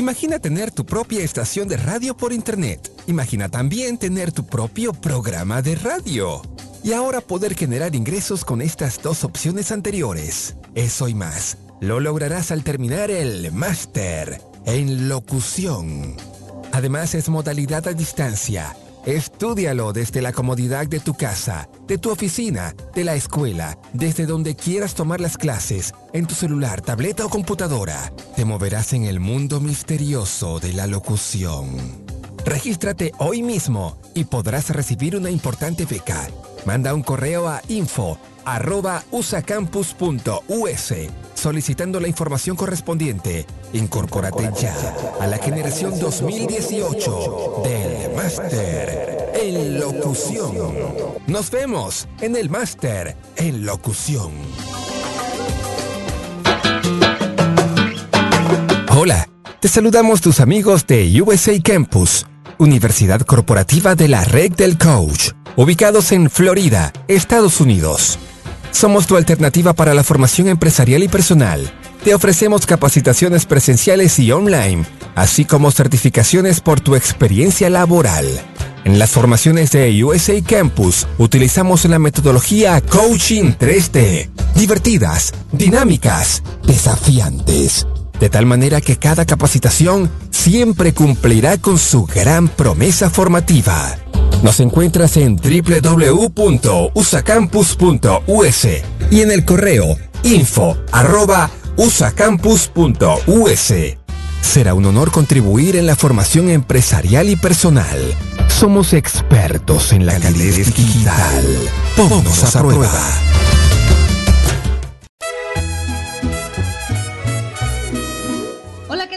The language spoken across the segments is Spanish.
Imagina tener tu propia estación de radio por internet. Imagina también tener tu propio programa de radio. Y ahora poder generar ingresos con estas dos opciones anteriores. Eso y más. Lo lograrás al terminar el máster en locución. Además es modalidad a distancia. Estúdialo desde la comodidad de tu casa, de tu oficina, de la escuela, desde donde quieras tomar las clases, en tu celular, tableta o computadora. Te moverás en el mundo misterioso de la locución. Regístrate hoy mismo y podrás recibir una importante beca. Manda un correo a info arroba usacampus.us solicitando la información correspondiente. Incorpórate ya a la generación 2018 del Máster en Locución. Nos vemos en el Máster en Locución. Hola, te saludamos tus amigos de USA Campus, Universidad Corporativa de la Red del Coach, ubicados en Florida, Estados Unidos. Somos tu alternativa para la formación empresarial y personal. Te ofrecemos capacitaciones presenciales y online, así como certificaciones por tu experiencia laboral. En las formaciones de USA Campus utilizamos la metodología Coaching 3D, divertidas, dinámicas, desafiantes, de tal manera que cada capacitación siempre cumplirá con su gran promesa formativa. Nos encuentras en www.usacampus.us y en el correo info. Será un honor contribuir en la formación empresarial y personal. Somos expertos en la calidad digital. Todos a prueba.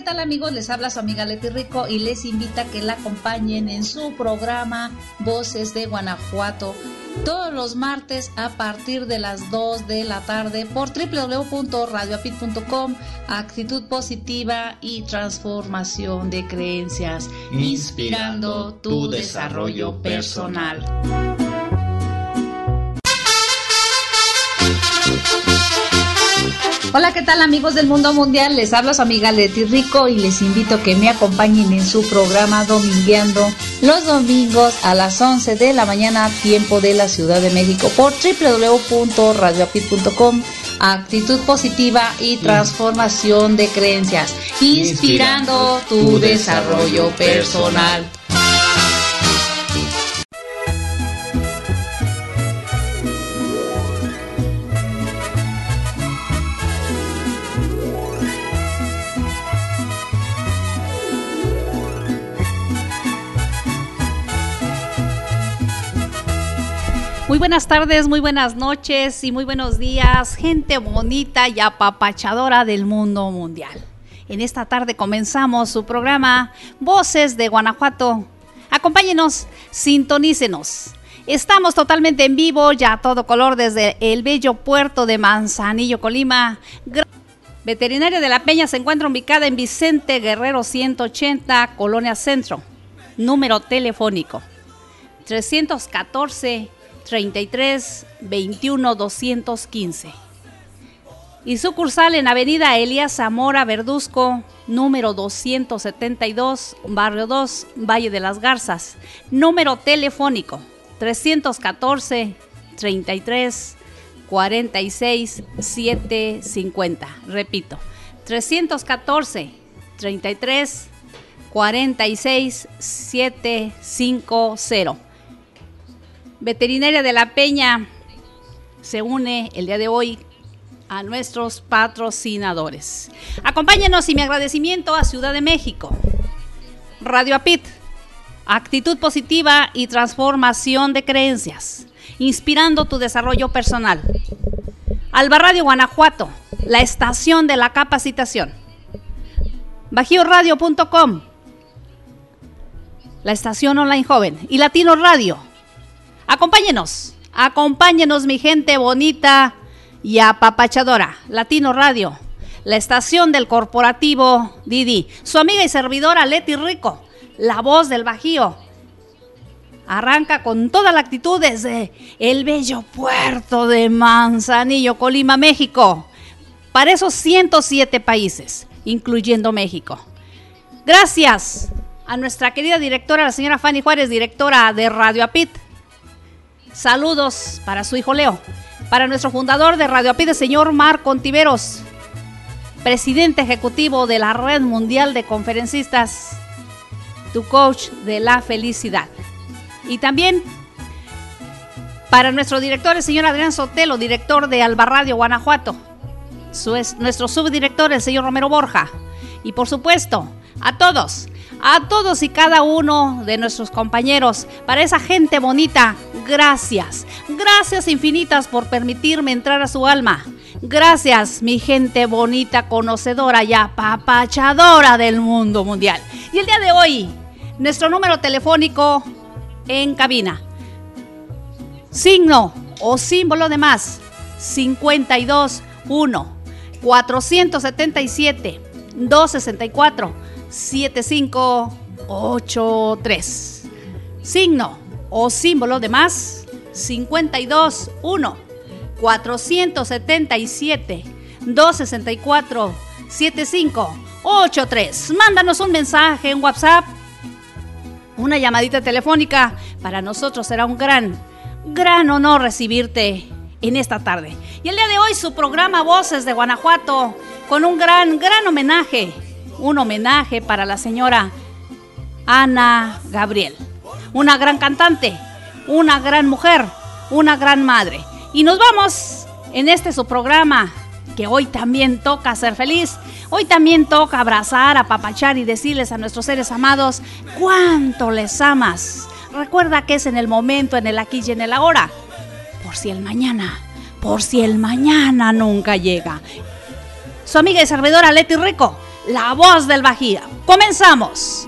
Amigos? Les habla su amiga Leti Rico y les invita a que la acompañen en su programa Voces de Guanajuato todos los martes a partir de las 2 de la tarde por www.radioapit.com Actitud positiva y transformación de creencias, inspirando tu desarrollo personal. Hola, ¿qué tal amigos del mundo mundial? Les habla su amiga Leti Rico y les invito a que me acompañen en su programa Domingueando los domingos a las 11 de la mañana, tiempo de la Ciudad de México, por www.radioapit.com. Actitud positiva y transformación de creencias, inspirando tu desarrollo personal. Muy buenas tardes, muy buenas noches y muy buenos días, gente bonita y apapachadora del mundo mundial. En esta tarde comenzamos su programa Voces de Guanajuato. Acompáñenos, sintonícenos. Estamos totalmente en vivo, ya a todo color, desde el bello puerto de Manzanillo, Colima. Veterinaria de la Peña se encuentra ubicada en Vicente Guerrero 180, Colonia Centro. Número telefónico 314 33 21 215. Y sucursal en Avenida Elías Zamora Verduzco, número 272, Barrio 2, Valle de las Garzas. Número telefónico 314 33 46 750. Repito, 314 33 46 750. Veterinaria de la Peña se une el día de hoy a nuestros patrocinadores. Acompáñenos y mi agradecimiento a Ciudad de México, Radio Apit, actitud positiva y transformación de creencias, inspirando tu desarrollo personal. Alba Radio Guanajuato, la estación de la capacitación. BajíoRadio.com, la estación online joven. Y Latino Radio Acompáñenos, acompáñenos mi gente bonita y apapachadora. Latino Radio, la estación del corporativo Didi. Su amiga y servidora Leti Rico, la voz del Bajío. Arranca con toda la actitud desde el bello puerto de Manzanillo, Colima, México. Para esos 107 países, incluyendo México. Gracias a nuestra querida directora, la señora Fanny Juárez, directora de Radio Apit. Saludos para su hijo Leo. Para nuestro fundador de Radio Apit, el señor Marco Ontiveros, presidente ejecutivo de la Red Mundial de Conferencistas, tu coach de la felicidad. Y también para nuestro director, el señor Adrián Sotelo, director de Alba Radio Guanajuato. Su es, nuestro subdirector, el señor Romero Borja. Y por supuesto, a todos, a todos y cada uno de nuestros compañeros, para esa gente bonita, gracias. Gracias infinitas por permitirme entrar a su alma. Gracias, mi gente bonita, conocedora y apapachadora del mundo mundial. Y el día de hoy, nuestro número telefónico en cabina. Signo o símbolo de más, 521 477 264 7583. Signo o símbolo de más 521 477 264 7583. Mándanos un mensaje en WhatsApp, una llamadita telefónica. Para nosotros será un gran, gran honor recibirte en esta tarde. Y el día de hoy su programa Voces de Guanajuato con un gran, gran homenaje un homenaje para la señora Ana Gabriel, una gran cantante, una gran mujer, una gran madre. Y nos vamos en este su programa que hoy también toca ser feliz, hoy también toca abrazar, apapachar y decirles a nuestros seres amados cuánto les amas. Recuerda que es en el momento, en el aquí y en el ahora, por si el mañana, por si el mañana nunca llega. Su amiga y servidora Leti Rico la voz del Bajío. Comenzamos.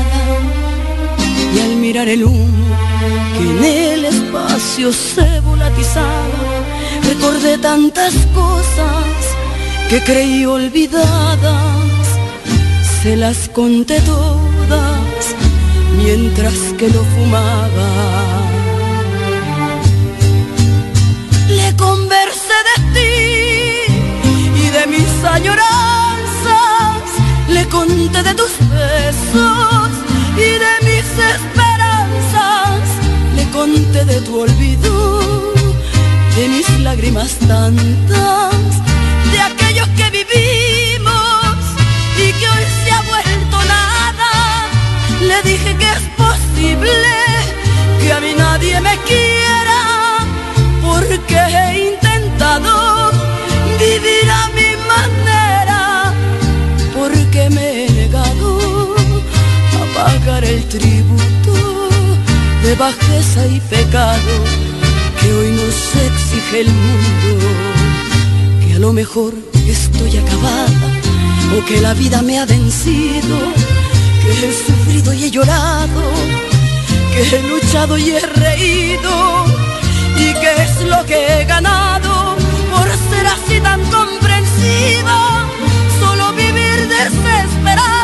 y al mirar el humo que en el espacio se volatizaba, recordé tantas cosas que creí olvidadas, se las conté todas mientras que lo fumaba. Le conversé de ti y de mis añoranzas, le conté de tus besos y de mis esperanzas, le conté de tu olvido, de mis lágrimas tantas, de aquello que vivimos y que hoy se ha vuelto nada. Le dije que es posible que a mí nadie me quiera, porque he intentado vivir a mi tributo de bajeza y pecado que hoy nos exige el mundo. Que a lo mejor estoy acabada o que la vida me ha vencido, que he sufrido y he llorado, que he luchado y he reído y que es lo que he ganado por ser así tan comprensiva, solo vivir desesperada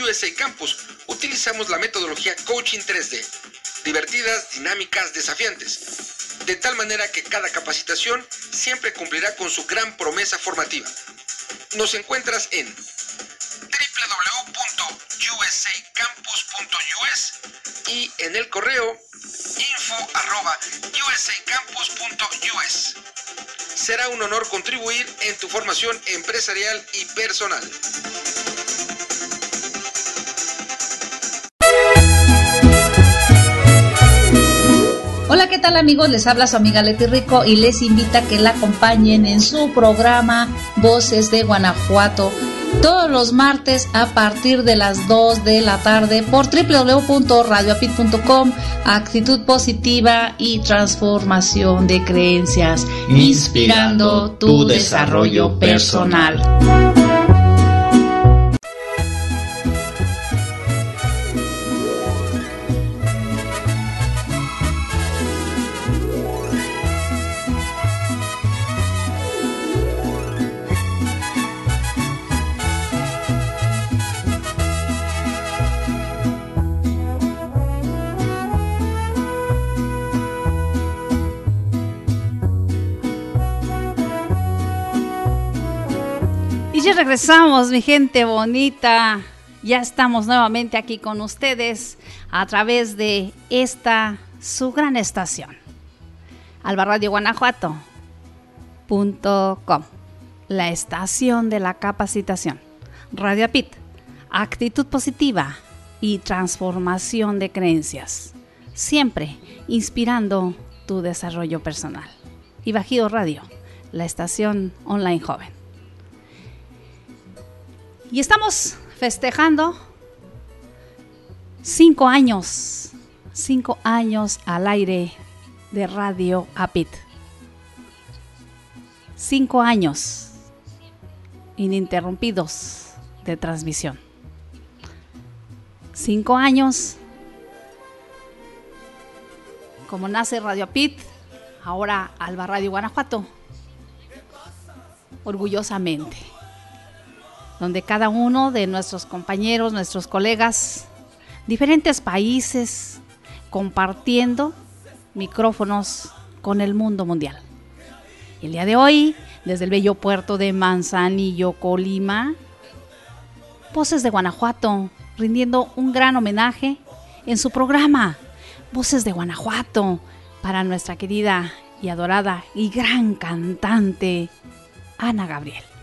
USA Campus utilizamos la metodología Coaching 3D, divertidas, dinámicas, desafiantes, de tal manera que cada capacitación siempre cumplirá con su gran promesa formativa. Nos encuentras en www.usacampus.us y en el correo info.usacampus.us. Será un honor contribuir en tu formación empresarial y personal. Tal amigos? Les habla su amiga Leti Rico y les invita a que la acompañen en su programa Voces de Guanajuato todos los martes a partir de las 2 de la tarde por www.radioapit.com. Actitud positiva y transformación de creencias, inspirando tu desarrollo personal. Regresamos, mi gente bonita. Ya estamos nuevamente aquí con ustedes a través de esta su gran estación. albarradioguanajuato.com La estación de la capacitación. Radio Pit. Actitud positiva y transformación de creencias. Siempre inspirando tu desarrollo personal. Y Bajío Radio, la estación online joven. Y estamos festejando cinco años, cinco años al aire de Radio Apit. Cinco años ininterrumpidos de transmisión. Cinco años como nace Radio Apit, ahora Alba Radio Guanajuato. Orgullosamente donde cada uno de nuestros compañeros, nuestros colegas, diferentes países, compartiendo micrófonos con el mundo mundial. el día de hoy, desde el bello puerto de Manzanillo, Colima, Voces de Guanajuato, rindiendo un gran homenaje en su programa Voces de Guanajuato para nuestra querida y adorada y gran cantante Ana Gabriel.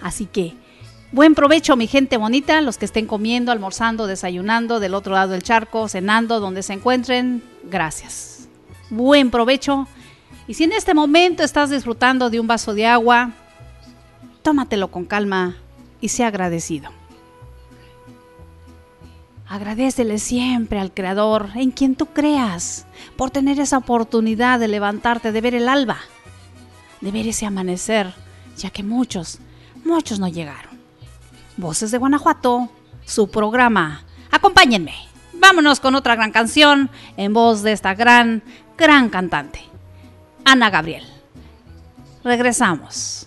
Así que buen provecho, mi gente bonita, los que estén comiendo, almorzando, desayunando del otro lado del charco, cenando, donde se encuentren. Gracias. Buen provecho. Y si en este momento estás disfrutando de un vaso de agua, tómatelo con calma y sea agradecido. Agradecele siempre al Creador, en quien tú creas, por tener esa oportunidad de levantarte, de ver el alba, de ver ese amanecer, ya que muchos muchos no llegaron. Voces de Guanajuato, su programa. Acompáñenme. Vámonos con otra gran canción en voz de esta gran, gran cantante, Ana Gabriel. Regresamos.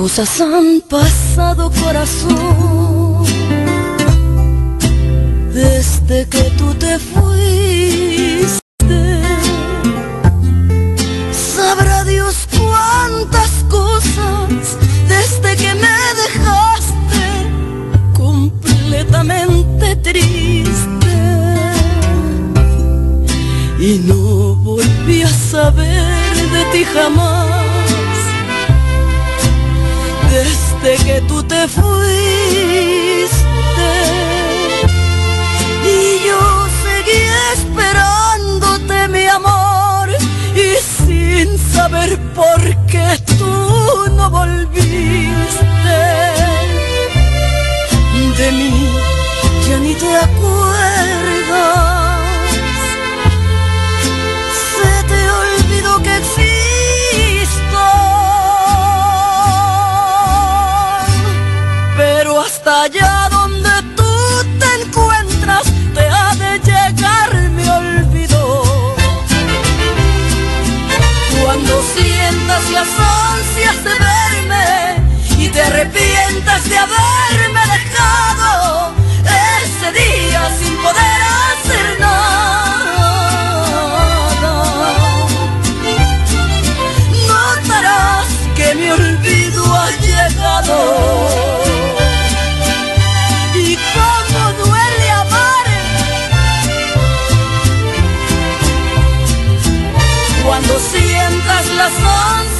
Cosas han pasado corazón desde que tú te fuiste. Sabrá Dios cuántas cosas desde que me dejaste completamente triste. Y no volví a saber de ti jamás desde que tú te fuiste. Y yo seguí esperándote, mi amor, y sin saber por qué tú no volviste. De mí ya ni te acuerdas. Allá donde tú te encuentras te ha de llegar mi olvido. Cuando sientas las ansias de verme y te arrepientas de haberme dejado ese día sin poder hacer nada. Notarás que mi olvido ha llegado. Sientas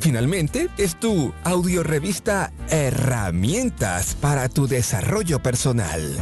Finalmente, es tu audiorevista Herramientas para tu desarrollo personal.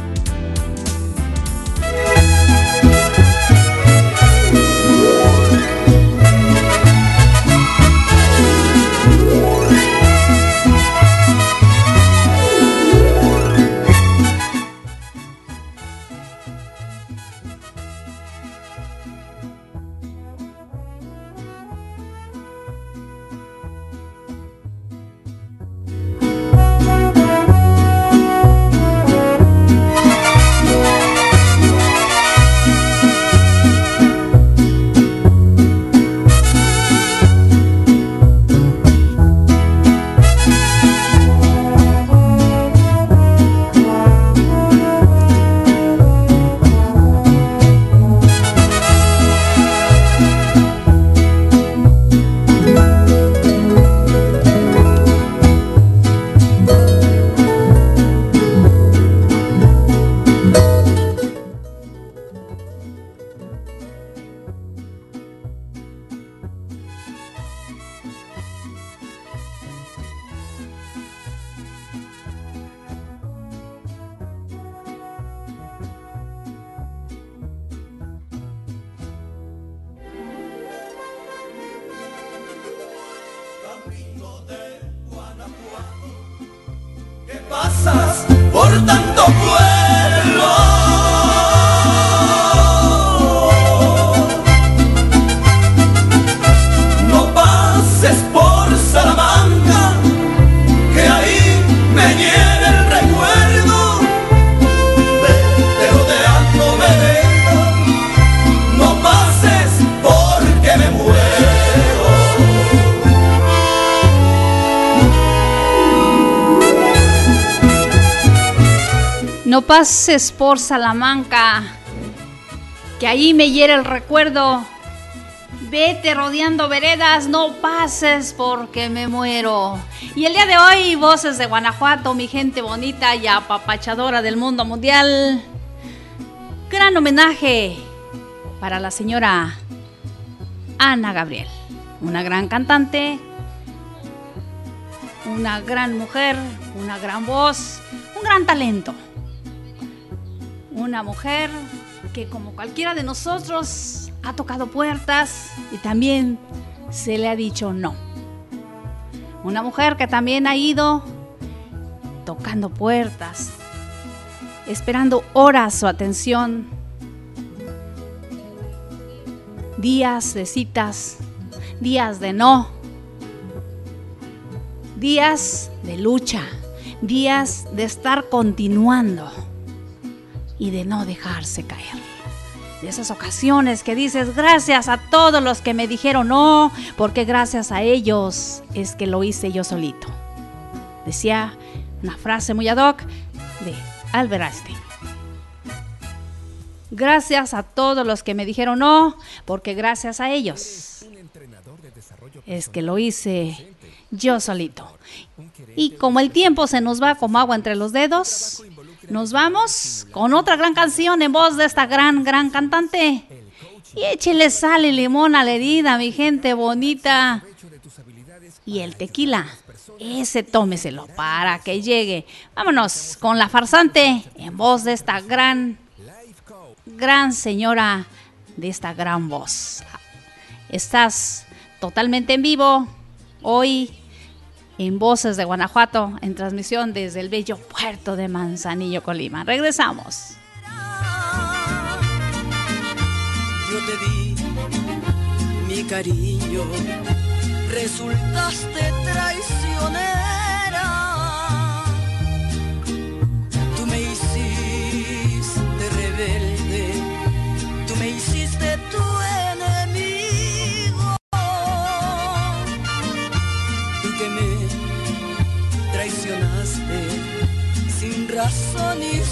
Pases por Salamanca, que ahí me hiere el recuerdo. Vete rodeando veredas, no pases porque me muero. Y el día de hoy, voces de Guanajuato, mi gente bonita y apapachadora del mundo mundial. Gran homenaje para la señora Ana Gabriel, una gran cantante, una gran mujer, una gran voz, un gran talento una mujer que como cualquiera de nosotros ha tocado puertas y también se le ha dicho no. Una mujer que también ha ido tocando puertas, esperando horas su atención, días de citas, días de no, días de lucha, días de estar continuando y de no dejarse caer. De esas ocasiones que dices, gracias a todos los que me dijeron no, porque gracias a ellos es que lo hice yo solito. Decía una frase muy ad hoc de Albert Einstein. Gracias a todos los que me dijeron no, porque gracias a ellos es que lo hice yo solito. Y como el tiempo se nos va como agua entre los dedos, nos vamos con otra gran canción en voz de esta gran, gran cantante. Y échele sal y limón a la herida, mi gente bonita. Y el tequila, ese tómeselo para que llegue. Vámonos con la farsante en voz de esta gran, gran señora de esta gran voz. Estás totalmente en vivo hoy en Voces de Guanajuato, en transmisión desde el bello puerto de Manzanillo, Colima. Regresamos. Yo te di mi cariño, resultaste traicionero razón y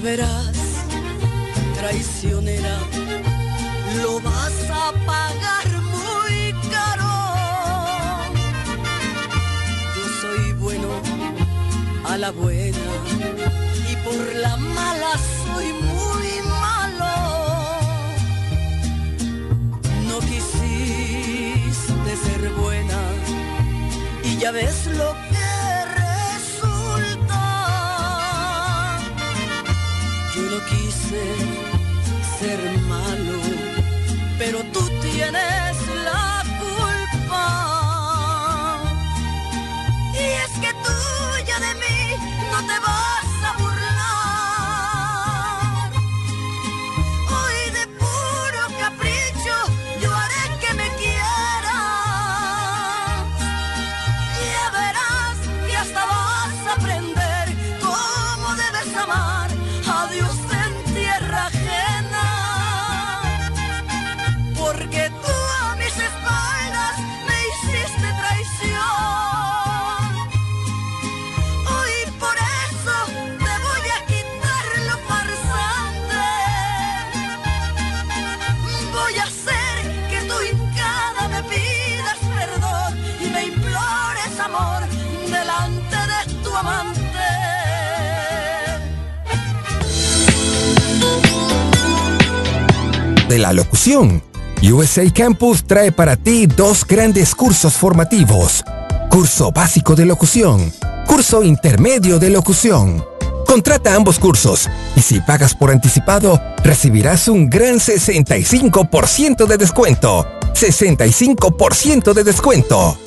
verás, traicionera, lo vas a pagar muy caro. Yo soy bueno a la buena y por la mala soy muy malo. No quisiste ser buena y ya ves lo que ser malo, pero tú tienes la culpa. Y es que tú ya de mí no te vas. De la locución. USA Campus trae para ti dos grandes cursos formativos. Curso básico de locución, curso intermedio de locución. Contrata ambos cursos y si pagas por anticipado, recibirás un gran 65% de descuento. 65% de descuento.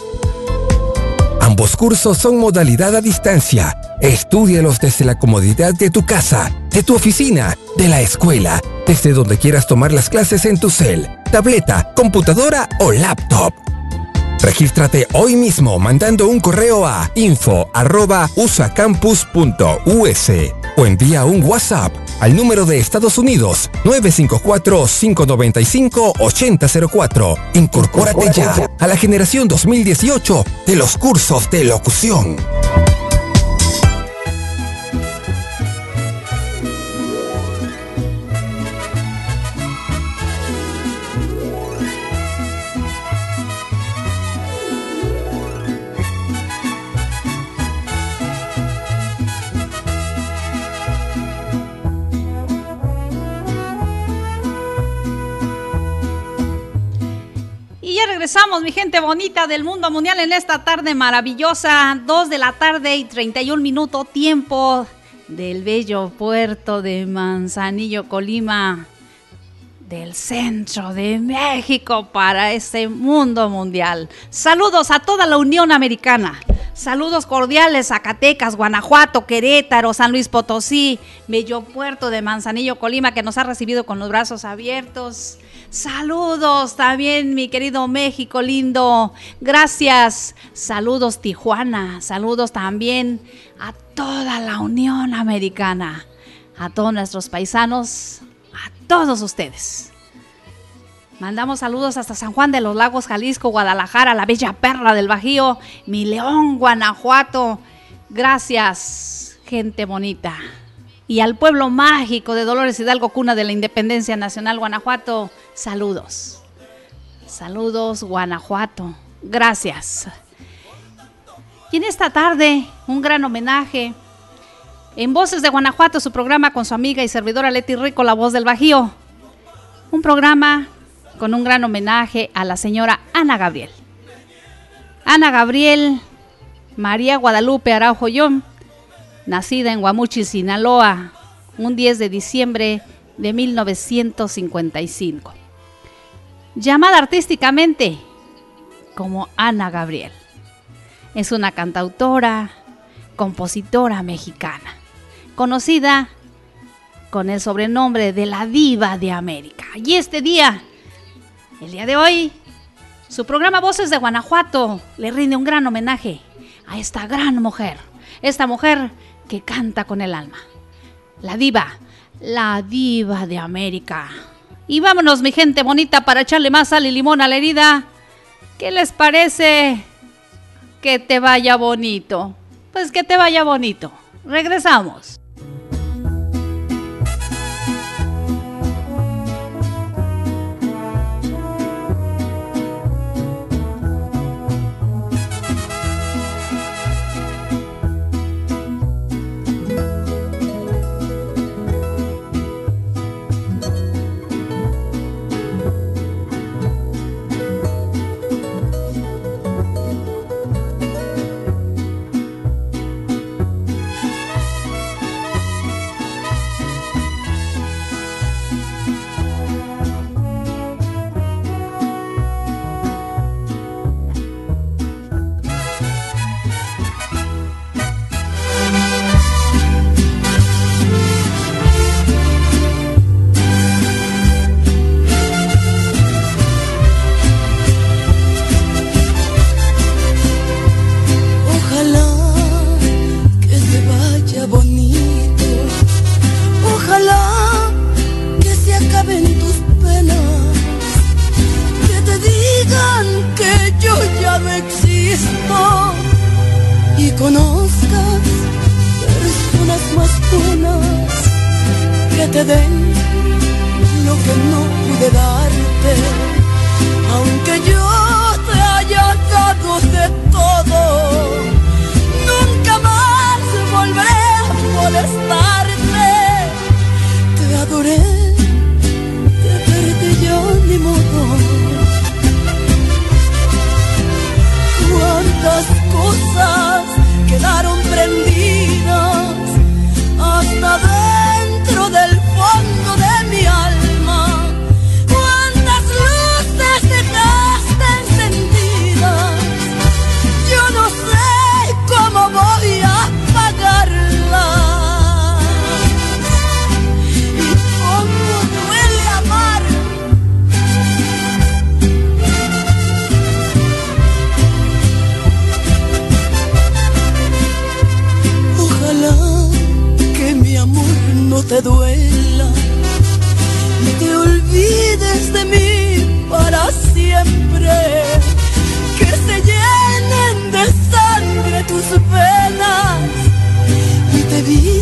Ambos cursos son modalidad a distancia. Estudialos desde la comodidad de tu casa, de tu oficina, de la escuela, desde donde quieras tomar las clases en tu cel, tableta, computadora o laptop. Regístrate hoy mismo mandando un correo a info.usacampus.us o envía un WhatsApp al número de Estados Unidos 954-595-8004. Incorpórate ya a la generación 2018 de los cursos de locución. Regresamos, mi gente bonita del mundo mundial, en esta tarde maravillosa, 2 de la tarde y 31 minutos, tiempo del bello puerto de Manzanillo, Colima, del centro de México para este mundo mundial. Saludos a toda la Unión Americana. Saludos cordiales Zacatecas, Guanajuato, Querétaro, San Luis Potosí, bello puerto de Manzanillo, Colima, que nos ha recibido con los brazos abiertos. Saludos también, mi querido México lindo. Gracias. Saludos, Tijuana. Saludos también a toda la Unión Americana, a todos nuestros paisanos, a todos ustedes. Mandamos saludos hasta San Juan de los Lagos, Jalisco, Guadalajara, la bella perla del Bajío, mi León, Guanajuato. Gracias, gente bonita y al pueblo mágico de Dolores Hidalgo, cuna de la Independencia Nacional, Guanajuato, saludos. Saludos, Guanajuato. Gracias. Y en esta tarde, un gran homenaje. En Voces de Guanajuato, su programa con su amiga y servidora Leti Rico, la voz del Bajío. Un programa con un gran homenaje a la señora Ana Gabriel. Ana Gabriel, María Guadalupe Araujo Yom, nacida en Guamuchi, Sinaloa, un 10 de diciembre de 1955. Llamada artísticamente como Ana Gabriel. Es una cantautora, compositora mexicana, conocida con el sobrenombre de la diva de América. Y este día, el día de hoy, su programa Voces de Guanajuato le rinde un gran homenaje a esta gran mujer, esta mujer que canta con el alma, la diva, la diva de América. Y vámonos, mi gente bonita, para echarle más sal y limón a la herida. ¿Qué les parece que te vaya bonito? Pues que te vaya bonito. Regresamos. te den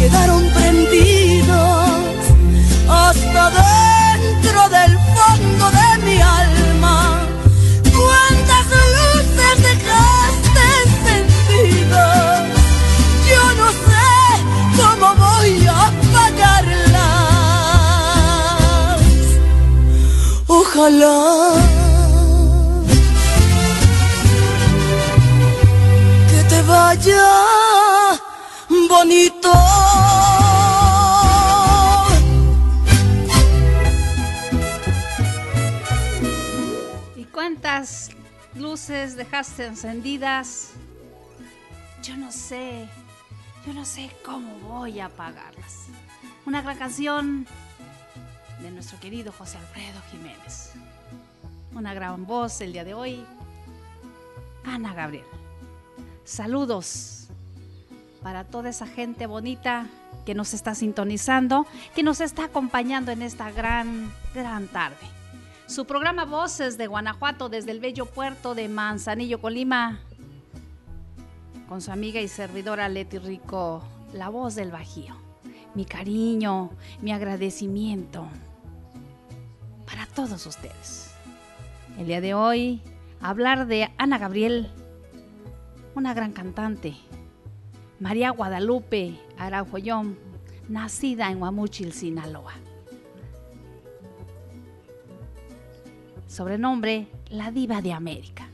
quedaron prendidas. Nuestro querido José Alfredo Jiménez. Una gran voz el día de hoy, Ana Gabriel. Saludos para toda esa gente bonita que nos está sintonizando, que nos está acompañando en esta gran, gran tarde. Su programa Voces de Guanajuato desde el bello puerto de Manzanillo, Colima, con su amiga y servidora Leti Rico, la voz del Bajío mi cariño, mi agradecimiento para todos ustedes. El día de hoy, hablar de Ana Gabriel, una gran cantante, María Guadalupe Araujoyón, nacida en Huamuchil, Sinaloa. Sobrenombre, la diva de América.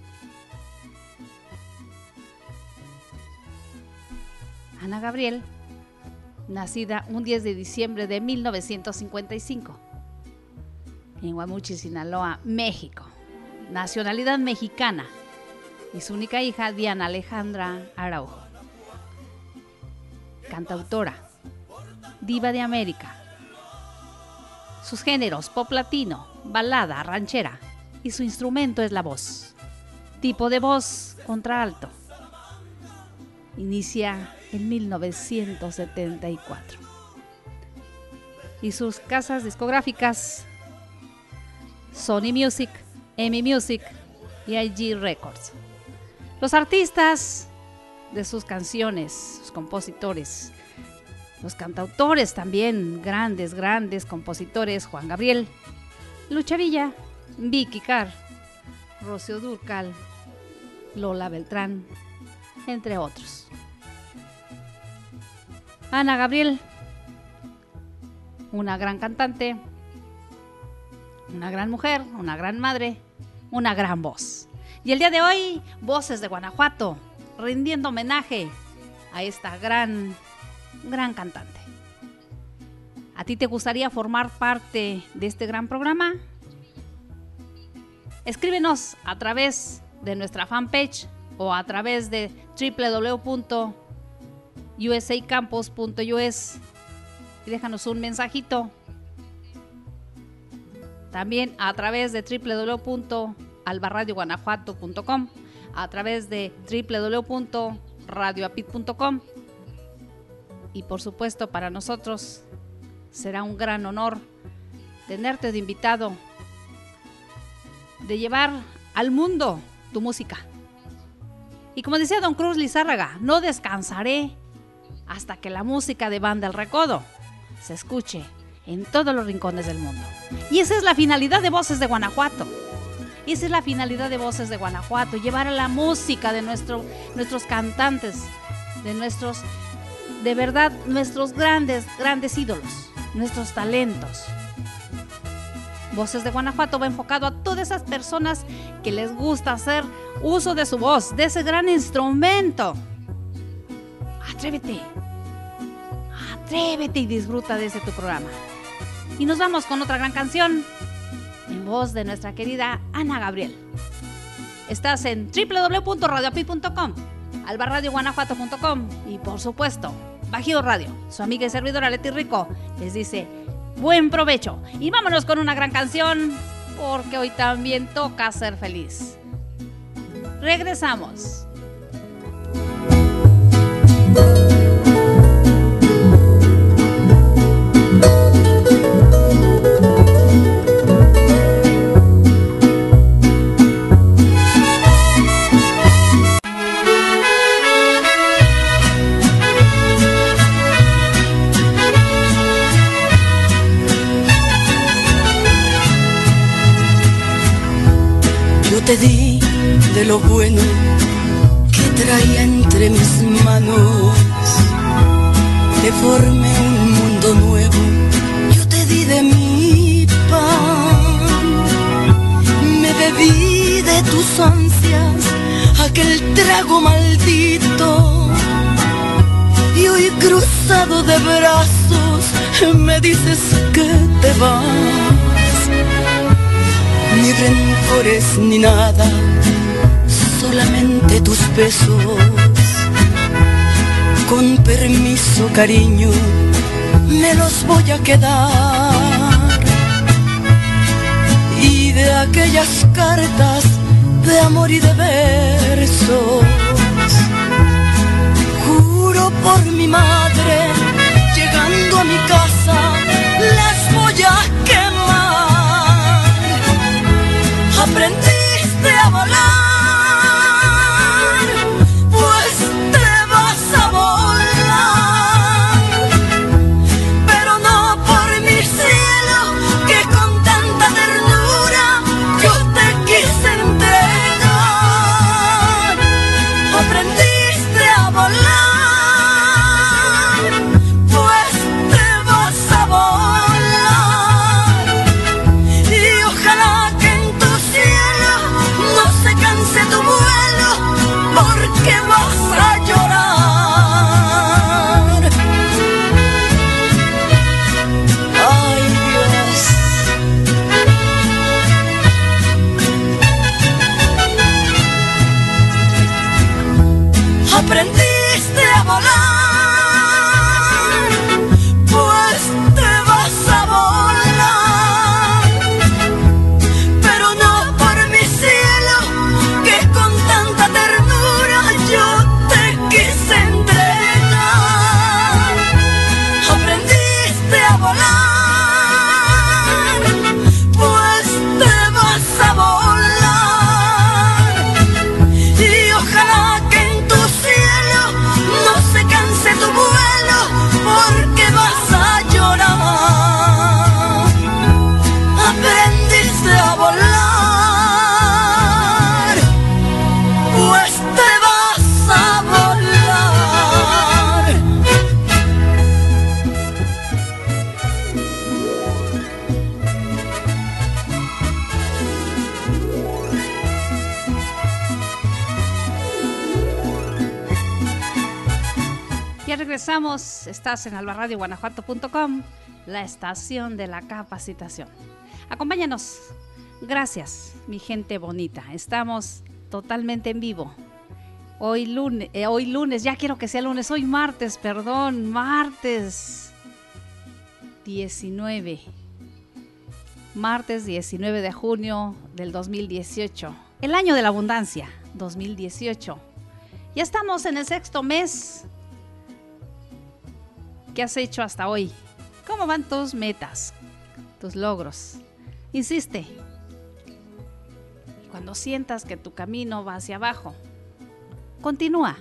Ana Gabriel, nacida un 10 de diciembre de 1955 en Huamuchil, Sinaloa, México. Nacionalidad mexicana. Y su única hija, Diana Alejandra Araujo. Cantautora. Diva de América. Sus géneros, pop latino, balada, ranchera. Y su instrumento es la voz. Tipo de voz, contralto. Inicia en 1974. Y sus casas discográficas Sony Music, EMI Music y IG Records. Los artistas de sus canciones, sus compositores, los cantautores también, grandes, grandes compositores, Juan Gabriel, Luchavilla, Vicky Carr, Rocío Durcal, Lola Beltrán, entre otros. Ana Gabriel, una gran cantante, una gran mujer, una gran madre, una gran voz. Y el día de hoy, Voces de Guanajuato, rindiendo homenaje a esta gran, gran cantante. ¿A ti te gustaría formar parte de este gran programa? Escríbenos a través de nuestra fanpage o a través de www.usacampus.us y déjanos un mensajito también a través de www.albarradioguanajuato.com, a través de www.radioapit.com. Y por supuesto, para nosotros será un gran honor tenerte de invitado, de llevar al mundo tu música. Y como decía Don Cruz Lizárraga, no descansaré hasta que la música de Banda El Recodo se escuche en todos los rincones del mundo. Y esa es la finalidad de Voces de Guanajuato. Esa es la finalidad de Voces de Guanajuato, llevar a la música de nuestro, nuestros cantantes, de nuestros, de verdad, nuestros grandes, grandes ídolos, nuestros talentos. Voces de Guanajuato va enfocado a todas esas personas que les gusta hacer uso de su voz, de ese gran instrumento. Atrévete, atrévete y disfruta de ese tu programa. Y nos vamos con otra gran canción en voz de nuestra querida Ana Gabriel. Estás en www.radioapi.com, albarradioguanajuato.com y por supuesto, Bajío Radio. Su amiga y servidora Leti Rico les dice buen provecho y vámonos con una gran canción porque hoy también toca ser feliz. Regresamos. Lo bueno que traía entre mis manos. Te formé un mundo nuevo, yo te di de mi pan. Me bebí de tus ansias, aquel trago maldito. Y hoy cruzado de brazos me dices que te vas ni rencores ni nada, solamente tus besos. Con permiso, cariño, me los voy a quedar. Y de aquellas cartas de amor y de versos, juro por mi madre, llegando a mi casa, albarradioguanajuato.com, la estación de la capacitación. Acompáñanos. Gracias, mi gente bonita. Estamos totalmente en vivo. Hoy lunes, eh, hoy lunes, ya quiero que sea lunes, hoy martes, perdón, martes 19. Martes 19 de junio del 2018. El año de la abundancia, 2018. Ya estamos en el sexto mes ¿Qué has hecho hasta hoy? ¿Cómo van tus metas, tus logros? Insiste. Cuando sientas que tu camino va hacia abajo, continúa,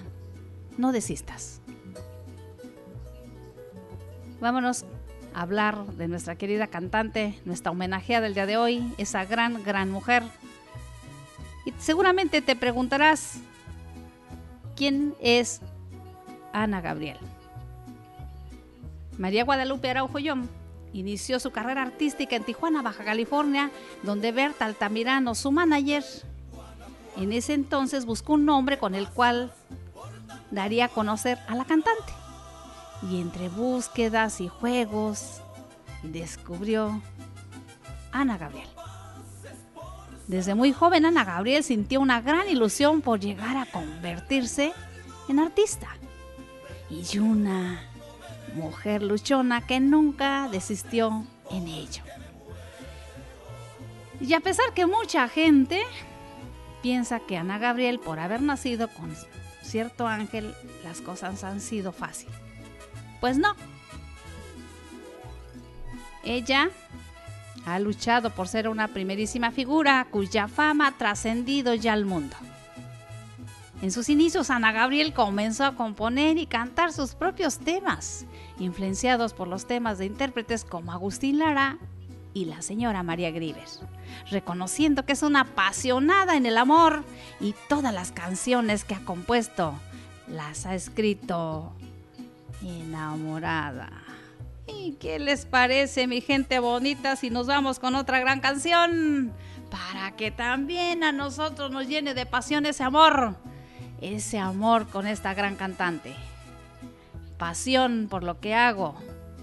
no desistas. Vámonos a hablar de nuestra querida cantante, nuestra homenajeada del día de hoy, esa gran, gran mujer. Y seguramente te preguntarás, ¿quién es Ana Gabriel? María Guadalupe Araujo Yom inició su carrera artística en Tijuana, Baja California, donde Berta Altamirano, su manager, en ese entonces buscó un nombre con el cual daría a conocer a la cantante. Y entre búsquedas y juegos, descubrió Ana Gabriel. Desde muy joven Ana Gabriel sintió una gran ilusión por llegar a convertirse en artista. Y una mujer luchona que nunca desistió en ello. Y a pesar que mucha gente piensa que Ana Gabriel, por haber nacido con cierto ángel, las cosas han sido fáciles. Pues no. Ella ha luchado por ser una primerísima figura cuya fama ha trascendido ya al mundo. En sus inicios, Ana Gabriel comenzó a componer y cantar sus propios temas, influenciados por los temas de intérpretes como Agustín Lara y la señora María Griver, reconociendo que es una apasionada en el amor y todas las canciones que ha compuesto las ha escrito enamorada. ¿Y qué les parece, mi gente bonita, si nos vamos con otra gran canción? Para que también a nosotros nos llene de pasión ese amor ese amor con esta gran cantante. Pasión por lo que hago,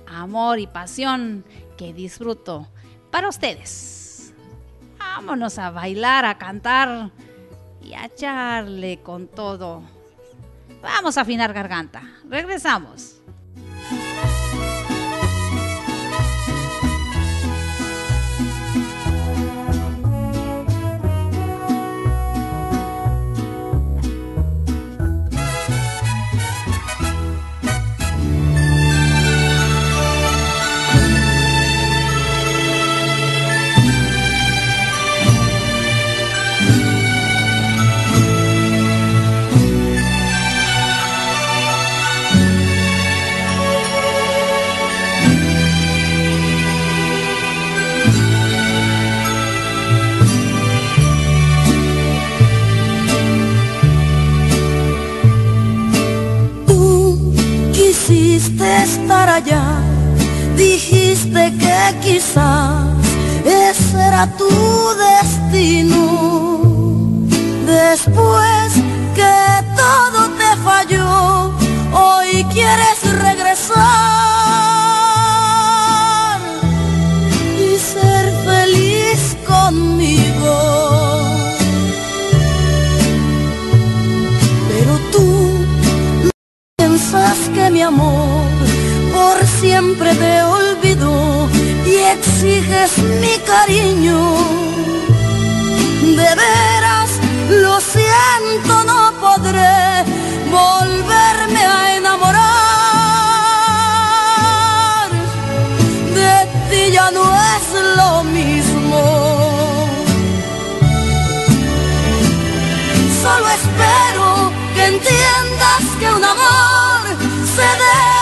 amor y pasión que disfruto para ustedes. Vámonos a bailar, a cantar y a echarle con todo. Vamos a afinar garganta. Regresamos. Estar allá, dijiste que quizás ese era tu destino. Después que todo te falló, hoy quieres regresar y ser feliz conmigo. Pero tú mi amor, siempre te olvido y exiges mi cariño. De veras, lo siento, no podré volverme a enamorar. De ti ya no es lo mismo. Solo espero que entiendas que un amor se debe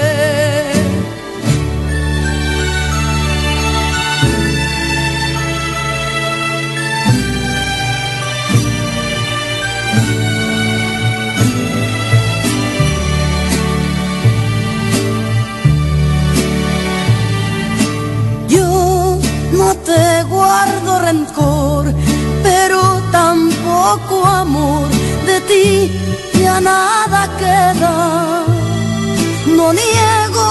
te guardo rencor, pero tampoco amor. De ti ya nada queda. No niego,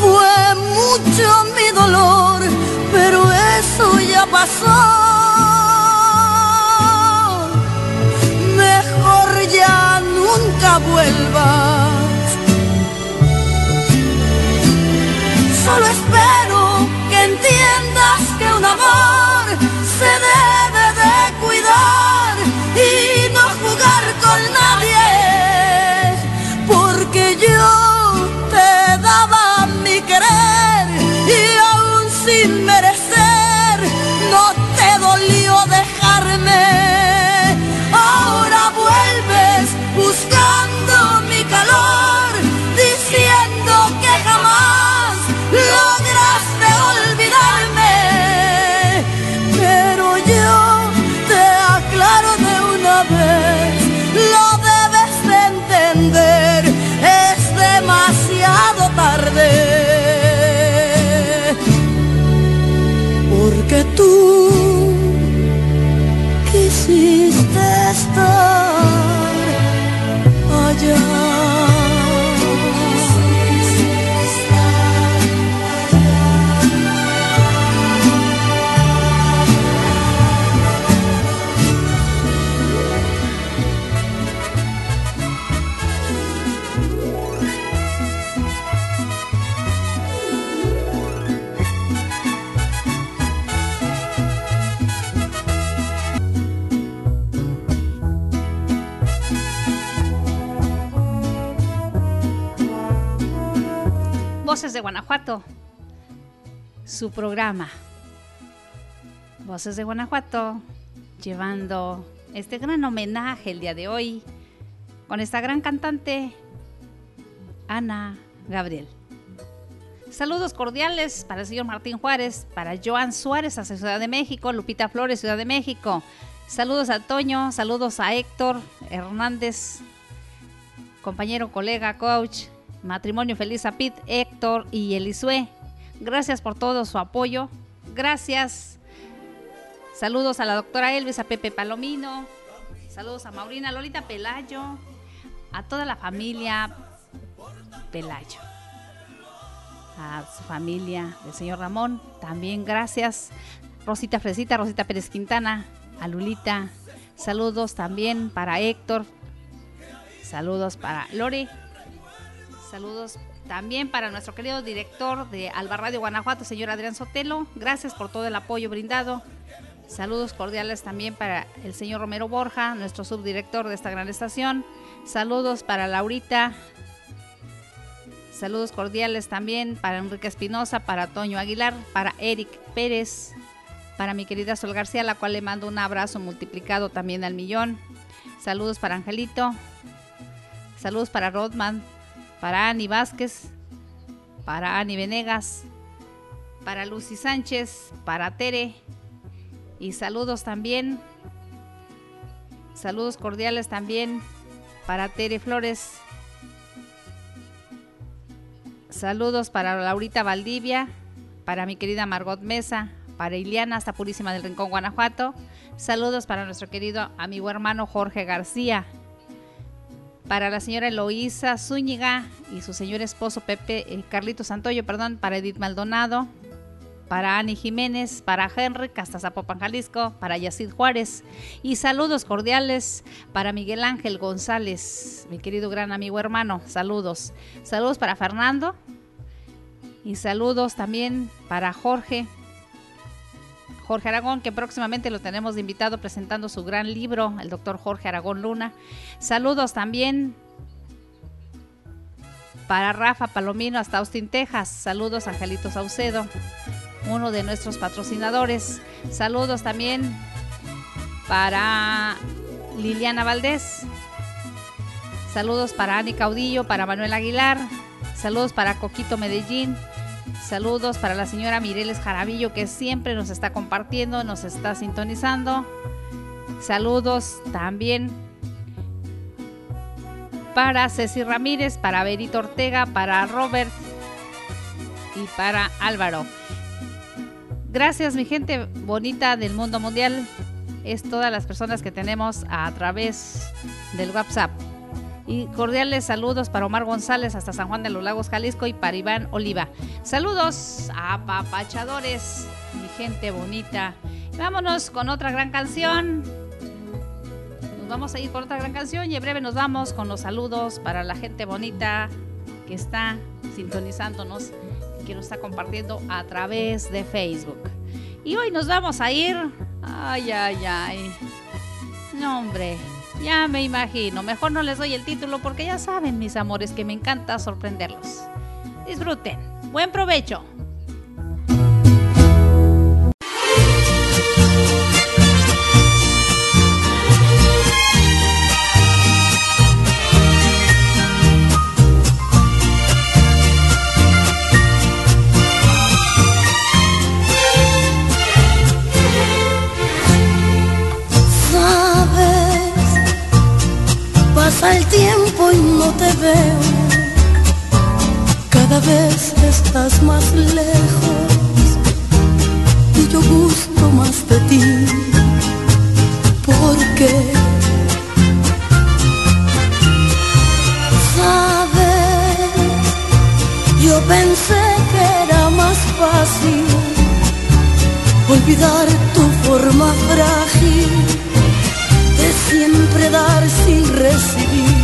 fue mucho mi dolor, pero eso ya pasó. Mejor ya nunca vuelvas. Solo espero amor Voces de Guanajuato, su programa. Voces de Guanajuato, llevando este gran homenaje el día de hoy con esta gran cantante, Ana Gabriel. Saludos cordiales para el señor Martín Juárez, para Joan Suárez, hacia Ciudad de México, Lupita Flores, Ciudad de México. Saludos a Toño, saludos a Héctor Hernández, compañero, colega, coach, matrimonio feliz a Pete, Héctor y Elisue. Gracias por todo su apoyo. Gracias. Saludos a la doctora Elvis, a Pepe Palomino. Saludos a Maurina, Lolita Pelayo, a toda la familia Pelayo. A su familia del señor Ramón, también gracias. Rosita Fresita, Rosita Pérez Quintana, a Lulita. Saludos también para Héctor. Saludos para Lore. Saludos también para nuestro querido director de Alba Radio Guanajuato, señor Adrián Sotelo. Gracias por todo el apoyo brindado. Saludos cordiales también para el señor Romero Borja, nuestro subdirector de esta gran estación. Saludos para Laurita. Saludos cordiales también para Enrique Espinosa, para Toño Aguilar, para Eric Pérez, para mi querida Sol García, a la cual le mando un abrazo multiplicado también al millón. Saludos para Angelito. Saludos para Rodman, para Ani Vázquez, para Ani Venegas, para Lucy Sánchez, para Tere y saludos también. Saludos cordiales también para Tere Flores. Saludos para Laurita Valdivia, para mi querida Margot Mesa, para Iliana hasta Purísima del Rincón, Guanajuato. Saludos para nuestro querido amigo hermano Jorge García. Para la señora Eloísa Zúñiga y su señor esposo Pepe eh, Carlito Santoyo, perdón, para Edith Maldonado, para Ani Jiménez, para Henry hasta Zapopan, Jalisco, para Yacid Juárez y saludos cordiales para Miguel Ángel González, mi querido gran amigo hermano, saludos. Saludos para Fernando y saludos también para Jorge Jorge Aragón, que próximamente lo tenemos de invitado presentando su gran libro, el doctor Jorge Aragón Luna. Saludos también para Rafa Palomino hasta Austin, Texas. Saludos Angelito Saucedo, uno de nuestros patrocinadores. Saludos también para Liliana Valdés. Saludos para Ani Caudillo, para Manuel Aguilar. Saludos para Coquito Medellín. Saludos para la señora Mireles Jarabillo que siempre nos está compartiendo, nos está sintonizando. Saludos también para Ceci Ramírez, para Berito Ortega, para Robert y para Álvaro. Gracias mi gente bonita del mundo mundial. Es todas las personas que tenemos a través del WhatsApp. Y cordiales saludos para Omar González hasta San Juan de los Lagos, Jalisco y para Iván Oliva. Saludos a papachadores, mi gente bonita. Vámonos con otra gran canción. Nos vamos a ir con otra gran canción y en breve nos vamos con los saludos para la gente bonita que está sintonizándonos, que nos está compartiendo a través de Facebook. Y hoy nos vamos a ir. Ay, ay, ay. No, hombre. Ya me imagino. Mejor no les doy el título porque ya saben, mis amores, que me encanta sorprenderlos. Disfruten. Buen provecho. Cada vez estás más lejos y yo gusto más de ti. Porque sabes, yo pensé que era más fácil olvidar tu forma frágil siempre dar sin recibir.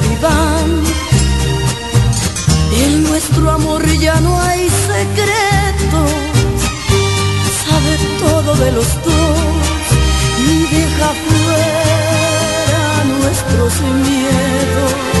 Diván. En nuestro amor ya no hay secretos, sabe todo de los dos y deja fuera nuestros miedos.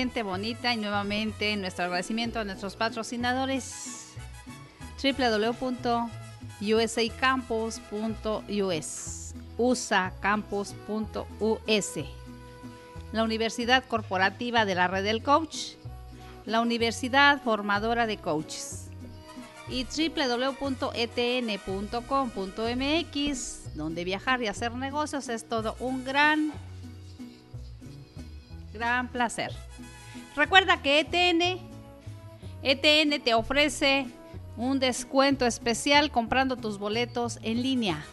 Bonita y nuevamente nuestro agradecimiento a nuestros patrocinadores. www.usacampus.us usacampus.us la Universidad Corporativa de la Red del Coach la Universidad Formadora de Coaches. Y www.etn.com.mx donde viajar y hacer negocios es todo un gran gran placer. Recuerda que ETN, ETN te ofrece un descuento especial comprando tus boletos en línea.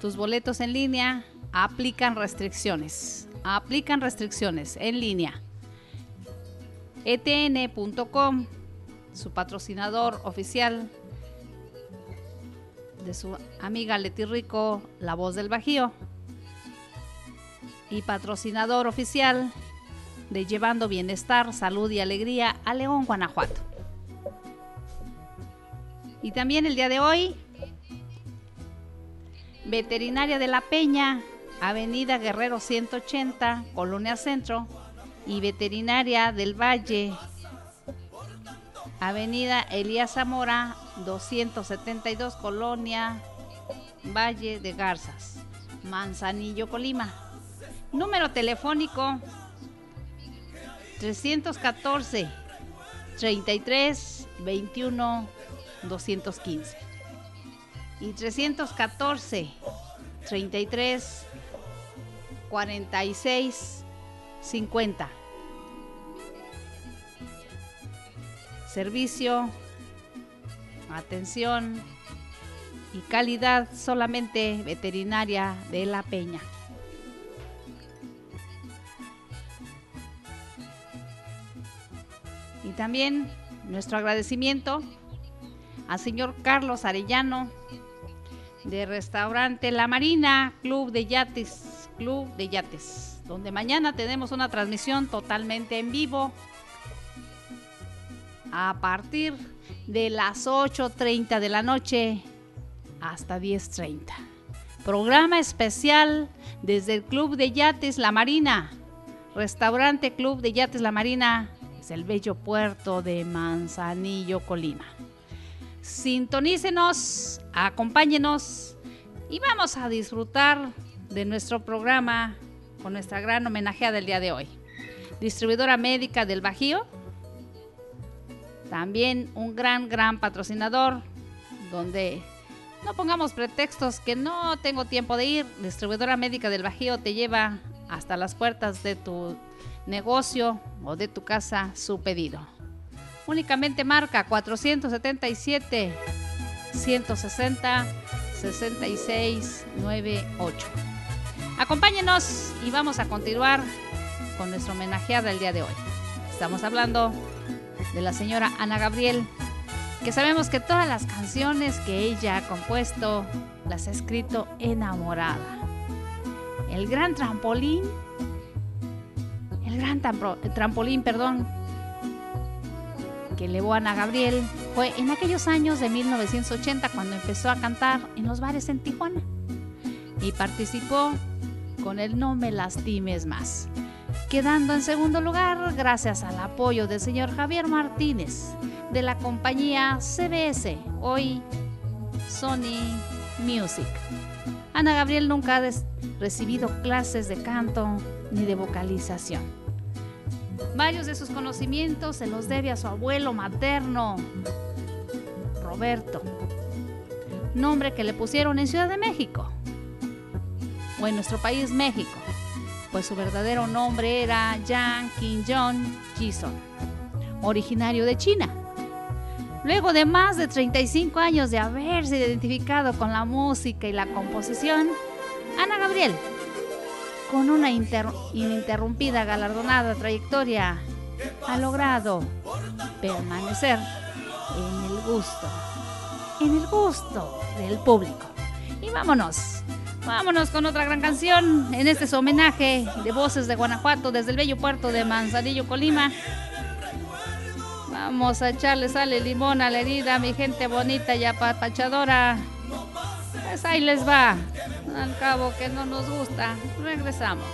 Tus boletos en línea aplican restricciones. Aplican restricciones en línea. etn.com, su patrocinador oficial de su amiga Leti Rico, la voz del Bajío y patrocinador oficial de Llevando Bienestar, Salud y Alegría a León, Guanajuato. Y también el día de hoy, Veterinaria de la Peña, Avenida Guerrero 180, Colonia Centro, y Veterinaria del Valle, Avenida Elías Zamora 272, Colonia Valle de Garzas, Manzanillo, Colima. Número telefónico 314 33 21 215 y 314 33 46 50. Servicio, atención y calidad solamente veterinaria de la Peña. Y también nuestro agradecimiento al señor Carlos Arellano de Restaurante La Marina, Club de Yates, Club de Yates, donde mañana tenemos una transmisión totalmente en vivo a partir de las 8.30 de la noche hasta 10.30. Programa especial desde el Club de Yates La Marina, Restaurante Club de Yates La Marina, el bello puerto de Manzanillo, Colima. Sintonícenos, acompáñenos y vamos a disfrutar de nuestro programa con nuestra gran homenajeada del día de hoy. Distribuidora médica del Bajío, también un gran, gran patrocinador donde no pongamos pretextos que no tengo tiempo de ir. Distribuidora médica del Bajío te lleva hasta las puertas de tu negocio o de tu casa su pedido. Únicamente marca 477 160 6698. Acompáñenos y vamos a continuar con nuestro homenajeada del día de hoy. Estamos hablando de la señora Ana Gabriel, que sabemos que todas las canciones que ella ha compuesto las ha escrito enamorada. El gran trampolín, el gran trampolín, perdón, que elevó a Ana Gabriel fue en aquellos años de 1980 cuando empezó a cantar en los bares en Tijuana y participó con el No me lastimes más, quedando en segundo lugar gracias al apoyo del señor Javier Martínez de la compañía CBS, hoy Sony Music. Ana Gabriel nunca ha recibido clases de canto ni de vocalización. Varios de sus conocimientos se los debe a su abuelo materno, Roberto, nombre que le pusieron en Ciudad de México o en nuestro país México, pues su verdadero nombre era Yang Qin Jison, originario de China. Luego de más de 35 años de haberse identificado con la música y la composición, Ana Gabriel, con una ininterrumpida galardonada trayectoria, ha logrado permanecer en el gusto, en el gusto del público. Y vámonos Vámonos con otra gran canción en este homenaje de voces de Guanajuato desde el bello puerto de Manzanillo, Colima. Vamos a echarle sal y limón a la herida, mi gente bonita y apapachadora. Pues ahí les va. Al cabo que no nos gusta. Regresamos.